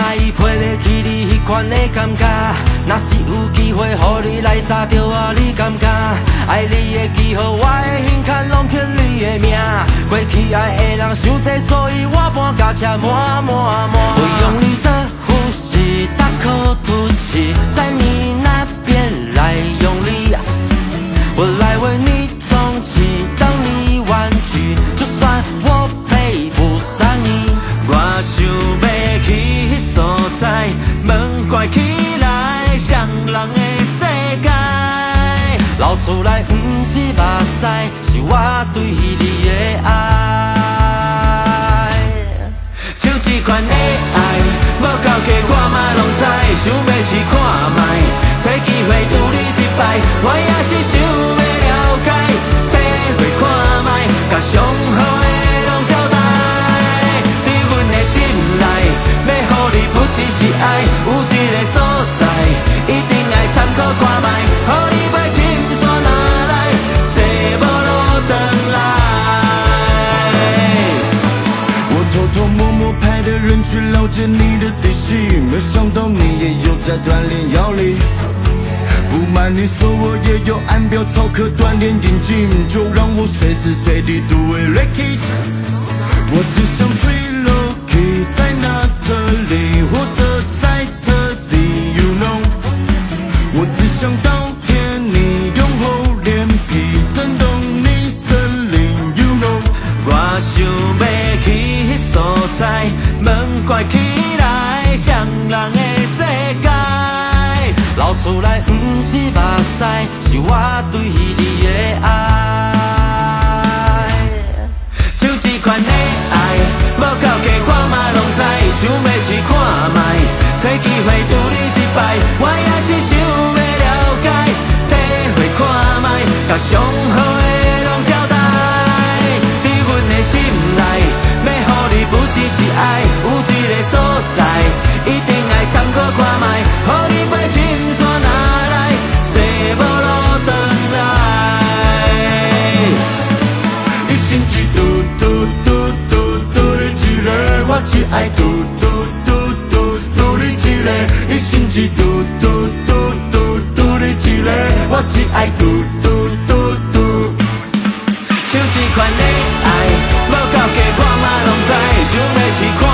介意配袂起你迄款的感觉。若是有机会，互你来杀着我，你敢不敢？爱你的记号，我的心坎拢刻你的名。过去爱的人伤多，所以我搬甲车满满满。我用你的呼吸，大口吐气，双人的世界。流出来不是目屎，是我对你的爱。像这款的爱，无够的人去了解你的底细，没想到你也有在锻炼腰力。不瞒你说，我也有按表操课锻炼眼睛，就让我随时随地都为 Ricky。我只人的世界。流出来不是目屎，是我对你的爱。像这款的爱，无够格我嘛拢知，想要试看卖，找机会拄你一摆，我也是想要了解，体会看卖，甲上好我只爱嘟嘟嘟嘟嘟你一个，一心只嘟嘟嘟嘟嘟你一个，我只爱嘟嘟嘟嘟。像这款恋爱，无到加看嘛拢知，想要试看。